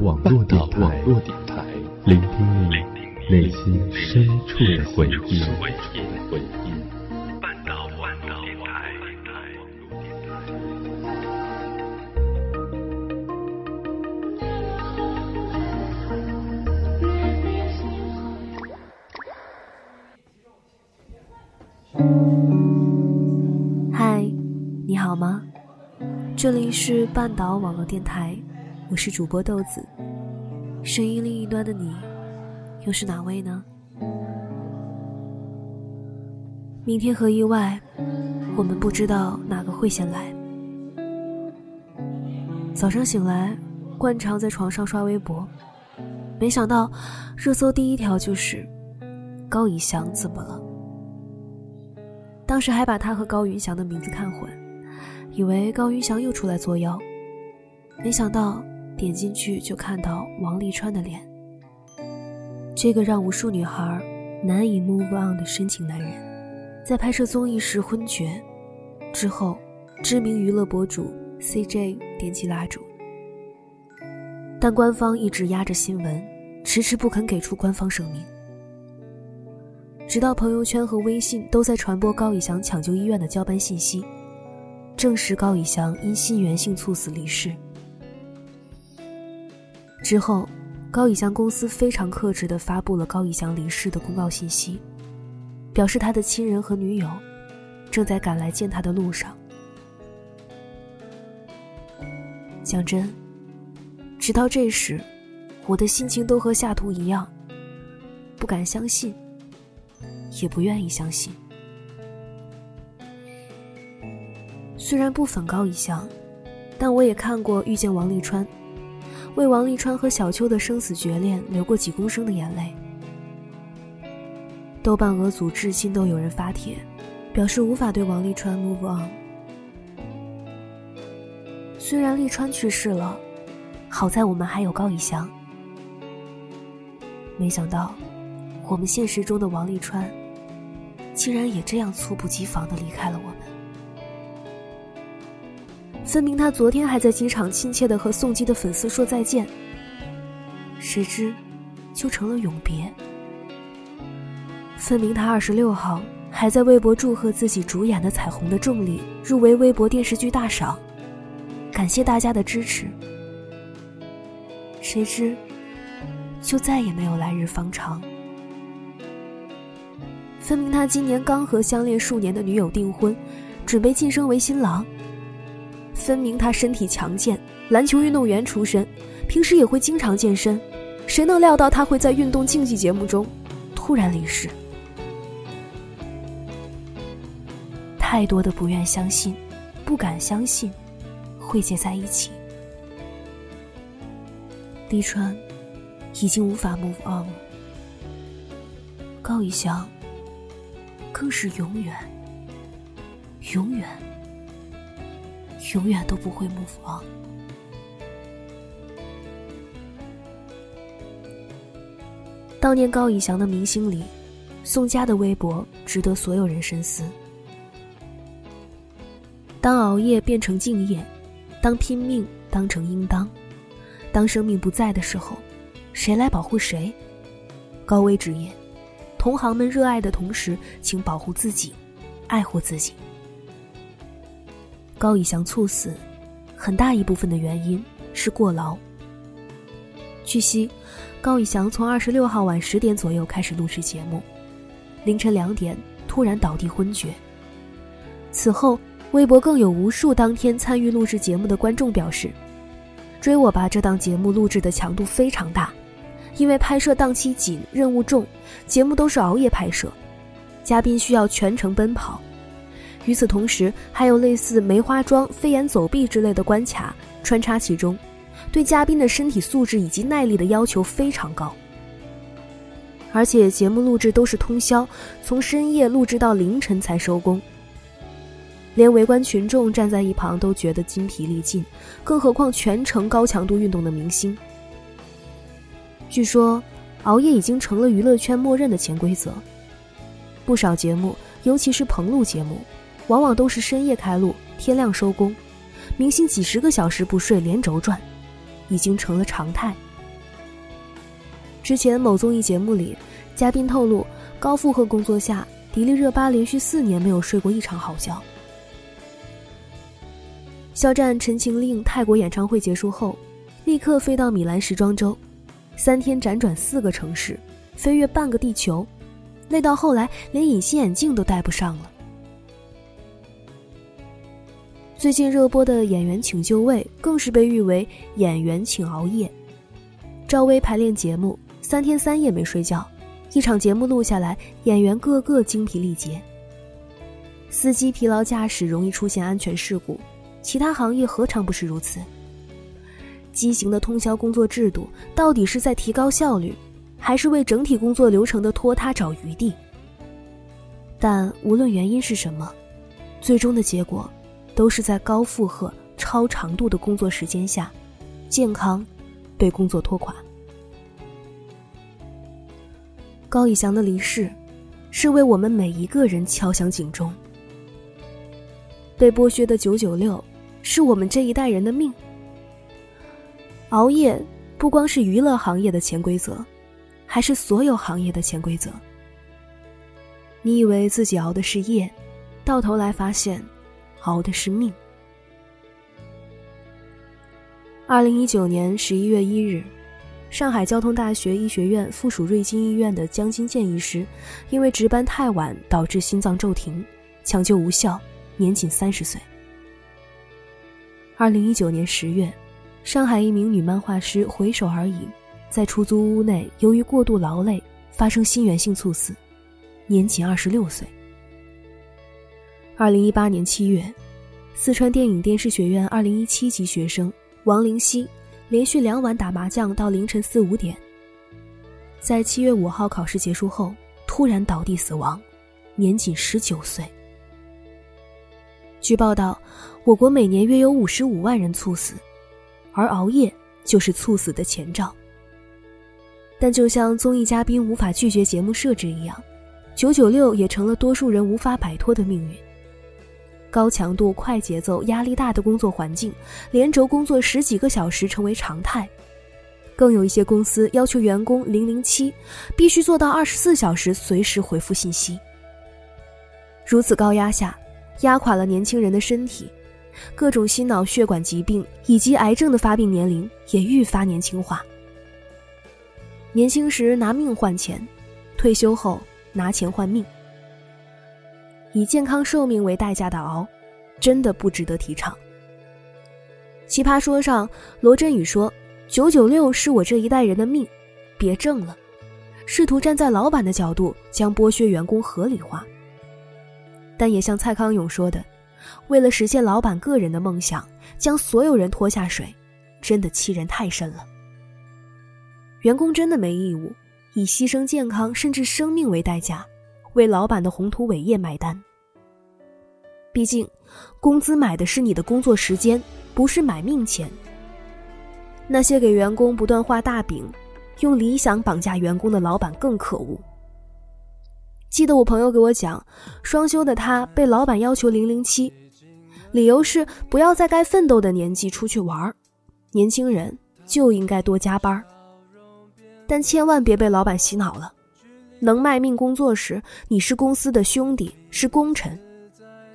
网络电台，聆听你内心深处的回忆。半岛网络电台。嗨，你好吗？这里是半岛网络电台，我是主播豆子。声音另一端的你，又是哪位呢？明天和意外，我们不知道哪个会先来。早上醒来，惯常在床上刷微博，没想到热搜第一条就是高以翔怎么了？当时还把他和高云翔的名字看混。以为高云翔又出来作妖，没想到点进去就看到王沥川的脸。这个让无数女孩难以 move on 的深情男人，在拍摄综艺时昏厥，之后知名娱乐博主 CJ 点起蜡烛，但官方一直压着新闻，迟迟不肯给出官方声明。直到朋友圈和微信都在传播高以翔抢救医院的交班信息。证实高以翔因心源性猝死离世。之后，高以翔公司非常克制地发布了高以翔离世的公告信息，表示他的亲人和女友正在赶来见他的路上。讲真，直到这时，我的心情都和下图一样，不敢相信，也不愿意相信。虽然不粉高以翔，但我也看过《遇见王沥川》，为王沥川和小秋的生死决裂流过几公升的眼泪。豆瓣俄组至今都有人发帖，表示无法对王沥川 move on。虽然沥川去世了，好在我们还有高以翔。没想到，我们现实中的王沥川，竟然也这样猝不及防的离开了我分明他昨天还在机场亲切的和送机的粉丝说再见，谁知就成了永别。分明他二十六号还在微博祝贺自己主演的《彩虹的重力》入围微博电视剧大赏，感谢大家的支持。谁知就再也没有来日方长。分明他今年刚和相恋数年的女友订婚，准备晋升为新郎。分明他身体强健，篮球运动员出身，平时也会经常健身。谁能料到他会在运动竞技节目中突然离世？太多的不愿相信，不敢相信，汇结在一起。沥川已经无法 move on 了，高以翔更是永远，永远。永远都不会 move on。悼念高以翔的明星里，宋佳的微博值得所有人深思。当熬夜变成敬业，当拼命当成应当，当生命不在的时候，谁来保护谁？高危职业，同行们热爱的同时，请保护自己，爱护自己。高以翔猝死，很大一部分的原因是过劳。据悉，高以翔从二十六号晚十点左右开始录制节目，凌晨两点突然倒地昏厥。此后，微博更有无数当天参与录制节目的观众表示：“追我吧！这档节目录制的强度非常大，因为拍摄档期紧、任务重，节目都是熬夜拍摄，嘉宾需要全程奔跑。”与此同时，还有类似梅花桩、飞檐走壁之类的关卡穿插其中，对嘉宾的身体素质以及耐力的要求非常高。而且节目录制都是通宵，从深夜录制到凌晨才收工，连围观群众站在一旁都觉得筋疲力尽，更何况全程高强度运动的明星。据说，熬夜已经成了娱乐圈默认的潜规则，不少节目，尤其是棚录节目。往往都是深夜开录，天亮收工，明星几十个小时不睡连轴转，已经成了常态。之前某综艺节目里，嘉宾透露，高负荷工作下，迪丽热巴连续四年没有睡过一场好觉。肖战《陈情令》泰国演唱会结束后，立刻飞到米兰时装周，三天辗转四个城市，飞越半个地球，累到后来连隐形眼镜都戴不上了。最近热播的《演员请就位》更是被誉为“演员请熬夜”。赵薇排练节目，三天三夜没睡觉，一场节目录下来，演员个个精疲力竭。司机疲劳驾驶容易出现安全事故，其他行业何尝不是如此？畸形的通宵工作制度，到底是在提高效率，还是为整体工作流程的拖沓找余地？但无论原因是什么，最终的结果。都是在高负荷、超长度的工作时间下，健康被工作拖垮。高以翔的离世，是为我们每一个人敲响警钟。被剥削的九九六，是我们这一代人的命。熬夜不光是娱乐行业的潜规则，还是所有行业的潜规则。你以为自己熬的是夜，到头来发现。熬的是命。二零一九年十一月一日，上海交通大学医学院附属瑞金医院的江金健医师，因为值班太晚导致心脏骤停，抢救无效，年仅三十岁。二零一九年十月，上海一名女漫画师回首而已，在出租屋内由于过度劳累发生心源性猝死，年仅二十六岁。二零一八年七月，四川电影电视学院二零一七级学生王灵溪连续两晚打麻将到凌晨四五点，在七月五号考试结束后突然倒地死亡，年仅十九岁。据报道，我国每年约有五十五万人猝死，而熬夜就是猝死的前兆。但就像综艺嘉宾无法拒绝节目设置一样，九九六也成了多数人无法摆脱的命运。高强度、快节奏、压力大的工作环境，连轴工作十几个小时成为常态。更有一些公司要求员工“零零七”必须做到二十四小时随时回复信息。如此高压下，压垮了年轻人的身体，各种心脑血管疾病以及癌症的发病年龄也愈发年轻化。年轻时拿命换钱，退休后拿钱换命。以健康寿命为代价的熬，真的不值得提倡。奇葩说上，罗振宇说：“九九六是我这一代人的命，别挣了。”试图站在老板的角度将剥削员工合理化。但也像蔡康永说的：“为了实现老板个人的梦想，将所有人拖下水，真的欺人太甚了。”员工真的没义务以牺牲健康甚至生命为代价。为老板的宏图伟业买单。毕竟，工资买的是你的工作时间，不是买命钱。那些给员工不断画大饼、用理想绑架员工的老板更可恶。记得我朋友给我讲，双休的他被老板要求零零七，理由是不要在该奋斗的年纪出去玩儿，年轻人就应该多加班但千万别被老板洗脑了。能卖命工作时，你是公司的兄弟，是功臣；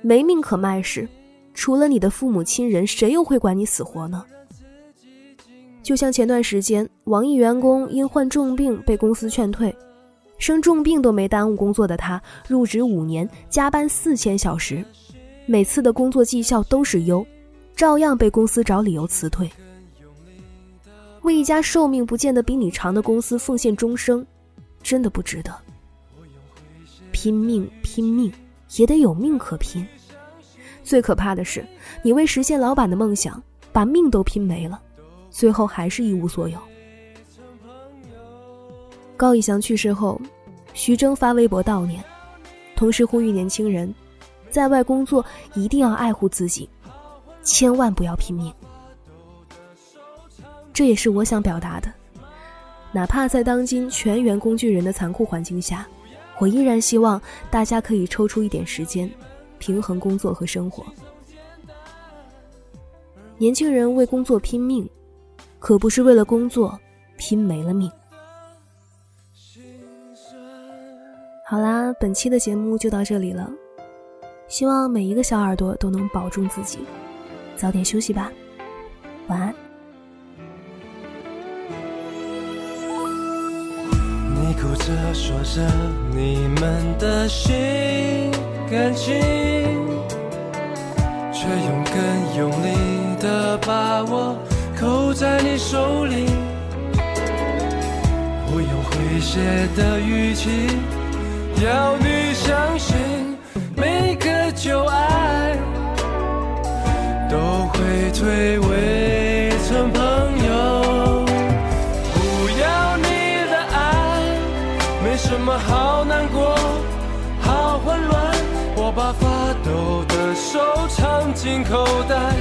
没命可卖时，除了你的父母亲人，谁又会管你死活呢？就像前段时间，网易员工因患重病被公司劝退，生重病都没耽误工作的他，入职五年，加班四千小时，每次的工作绩效都是优，照样被公司找理由辞退。为一家寿命不见得比你长的公司奉献终生。真的不值得，拼命拼命也得有命可拼。最可怕的是，你为实现老板的梦想，把命都拼没了，最后还是一无所有。高以翔去世后，徐峥发微博悼念，同时呼吁年轻人，在外工作一定要爱护自己，千万不要拼命。这也是我想表达的。哪怕在当今全员工具人的残酷环境下，我依然希望大家可以抽出一点时间平衡工作和生活。年轻人为工作拼命可不是为了工作拼没了命。好啦本期的节目就到这里了希望每一个小耳朵都能保重自己。早点休息吧晚安。哭着说着你们的心感情，却用更用力的把我扣在你手里。我用诙谐的语气要你相信，每个旧爱都会退为把发抖的手藏进口袋。